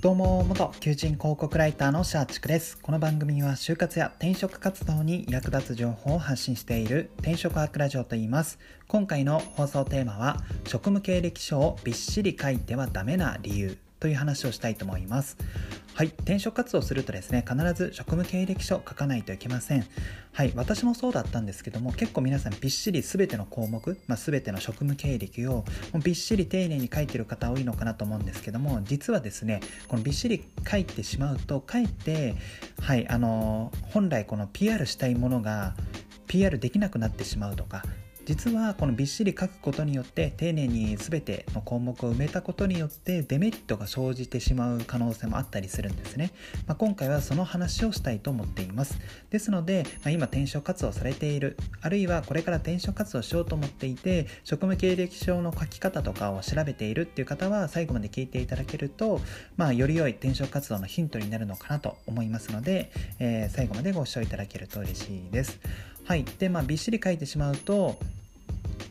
どうも元求人広告ライターのシャーチクです。この番組は就活や転職活動に役立つ情報を発信している転職博ラジオと言います。今回の放送テーマは職務経歴書をびっしり書いてはダメな理由。という話をしたいと思います。はい。転職活動するとですね必ず職務経歴書書かないといけません。はい。私もそうだったんですけども結構皆さんびっしり全ての項目、まあ、全ての職務経歴をびっしり丁寧に書いてる方多いのかなと思うんですけども実はですねこのびっしり書いてしまうとかえってはいあの本来この PR したいものが PR できなくなってしまうとか実はこのびっしり書くことによって丁寧に全ての項目を埋めたことによってデメリットが生じてしまう可能性もあったりするんですね、まあ、今回はその話をしたいと思っています。ですので、まあ、今転職活動されているあるいはこれから転職活動しようと思っていて職務経歴書の書き方とかを調べているっていう方は最後まで聞いていただけると、まあ、より良い転職活動のヒントになるのかなと思いますので、えー、最後までご視聴いただけると嬉しいです。はい。でまあびっしり書いてしまうと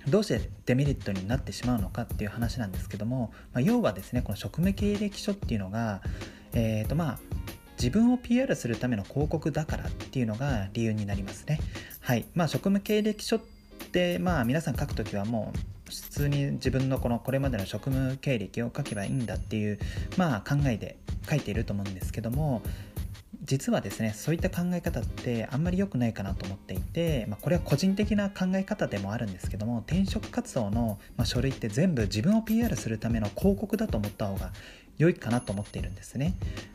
どうしてデメリットになってしまうのかっていう話なんですけども、まあ、要はですねこの職務経歴書っていうのが、えーとまあ、自分を PR するための広告だからっていうのが理由になりますね。はいまあ、職務経歴書って、まあ、皆さん書くときはもう普通に自分のこのこれまでの職務経歴を書けばいいんだっていう、まあ、考えで書いていると思うんですけども実はですねそういった考え方ってあんまり良くないかなと思っていて、まあ、これは個人的な考え方でもあるんですけども転職活動の、ま書類って全部自分を PR するための広告だと思った方が良いかなと思っているんですね。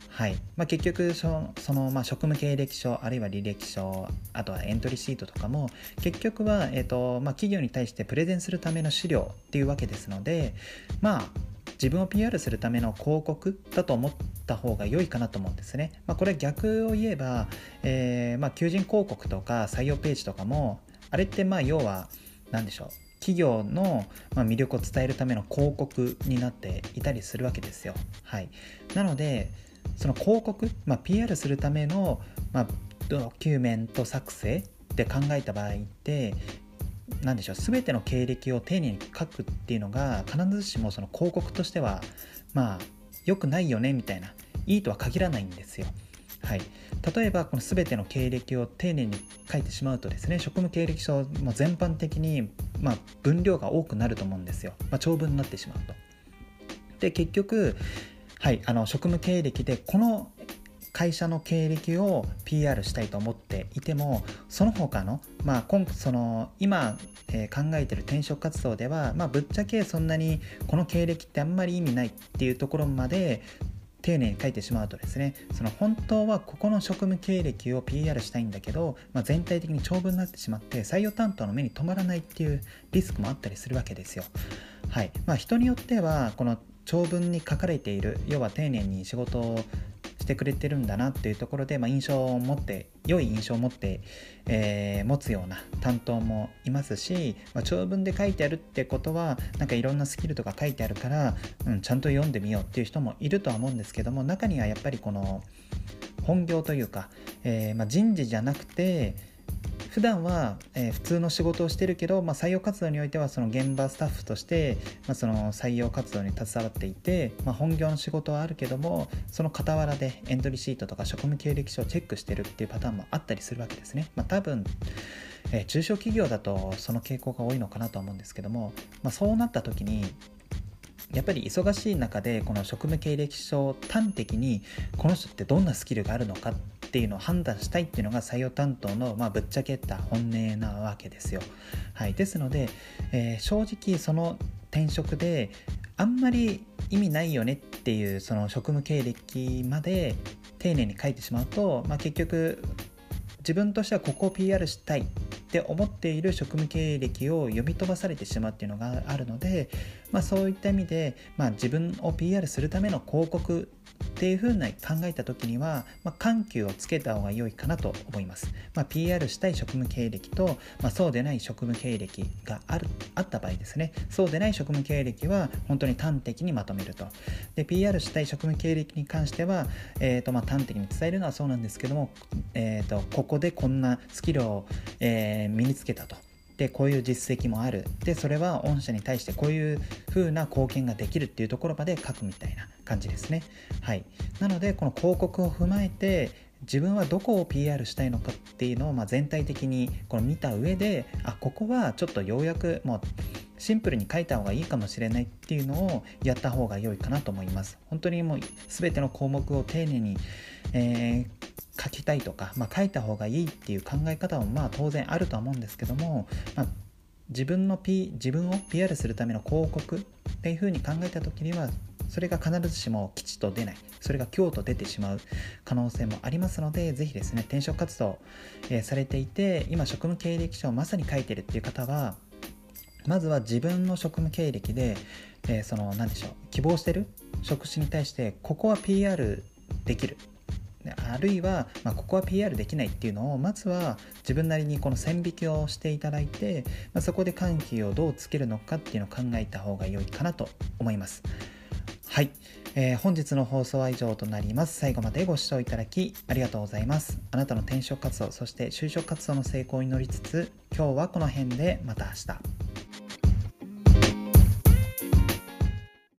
はいまあ、結局その、まあ、職務経歴書あるいは履歴書あとはエントリーシートとかも結局は、えーとまあ、企業に対してプレゼンするための資料っていうわけですのでまあ自分を PR するための広告だと思った方が良いかなと思うんですね。まあ、これ逆を言えば、えー、まあ、求人広告とか採用ページとかもあれってまあ要は何でしょう企業の魅力を伝えるための広告になっていたりするわけですよ。はい、なのでその広告、まあ、PR するための、まあ、ドキュメント作成って考えた場合って何でしょう全ての経歴を丁寧に書くっていうのが必ずしもその広告としてはまあ良くないよねみたいないいとは限らないんですよ。はい、例えばこの全ての経歴を丁寧に書いてしまうとですね職務経歴書も全般的に、まあ、分量が多くなると思うんですよ、まあ、長文になってしまうと。で結局、はい、あの職務経歴でこの会社の経歴を PR したいと思っていてもその他の,、まあ、今その今、え、考えてる転職活動では、まあ、ぶっちゃけそんなにこの経歴ってあんまり意味ないっていうところまで丁寧に書いてしまうとですねその本当はここの職務経歴を PR したいんだけど、まあ、全体的に長文になってしまって採用担当の目に留まらないっていうリスクもあったりするわけですよ。はいまあ、人によってはこの長文に書かれている要は丁寧に仕事をしてくれてるんだなっていうところで、まあ、印象を持って良い印象を持って、えー、持つような担当もいますし、まあ、長文で書いてあるってことはなんかいろんなスキルとか書いてあるから、うん、ちゃんと読んでみようっていう人もいるとは思うんですけども中にはやっぱりこの本業というか、えー、まあ、人事じゃなくて普段は、えー、普通の仕事をしてるけど、まあ、採用活動においてはその現場スタッフとして、まあ、その採用活動に携わっていて、まあ、本業の仕事はあるけどもその傍らでエントリーシートとか職務経歴書をチェックしてるっていうパターンもあったりするわけですね。まあ、多分えー、中小企業だとその傾向が多いのかなと思うんですけども、まあ、そうなった時にやっぱり忙しい中でこの職務経歴書を端的にこの人ってどんなスキルがあるのかっていうのを判断したいっていうのが採用担当の、まあ、ぶっちゃけた本音なわけですよ。はい、ですので、えー、正直その転職であんまり意味ないよねっていうその職務経歴まで丁寧に書いてしまうと、まあ、結局自分としてはここを PR したいって思っている職務経歴を読み飛ばされてしまうっていうのがあるので、まあ、そういった意味で、まあ、自分を PR するための広告っていうふうな考えた時には、まあ、緩急をつけた方が良いかなと思います。まあ、PR したい職務経歴と、まあ、そうでない職務経歴があるあった場合ですね、そうでない職務経歴は本当に端的にまとめると。で、PR したい職務経歴に関しては、えーとまあ、端的に伝えるのはそうなんですけども、えーと、ここでこんなスキルを、えー、身につけたと。でこういう実績もある。でそれは御社に対してこういう風な貢献ができるっていうところまで書くみたいな感じですね。はい。なのでこの広告を踏まえて自分はどこを PR したいのかっていうのをま全体的にこの見た上であここはちょっとようやくもうシンプルに書いた方がいいかもしれないっていうのをやった方が良いかなと思います。本当にもう全ての項目を丁寧に、えー、書きたいとか、まあ、書いた方がいいっていう考え方もまあ当然あるとは思うんですけども、まあ、自分の、P、自分を PR するための広告っていうふうに考えた時にはそれが必ずしも吉と出ない。それが今日と出てしまう可能性もありますのでぜひですね転職活動、えー、されていて今職務経歴書をまさに書いてるっていう方はまずは自分の職務経歴で、えー、その何でしょう希望してる職種に対してここは PR できる。あるいは、まあ、ここは PR できないっていうのをまずは自分なりにこの線引きをしていただいて、まあ、そこで緩急をどうつけるのかっていうのを考えた方が良いかなと思います。はい、えー、本日の放送は以上となります。最後までご視聴いただきありがとうございます。あなたの転職活動そして就職活動の成功に乗りつつ今日はこの辺でまた明日。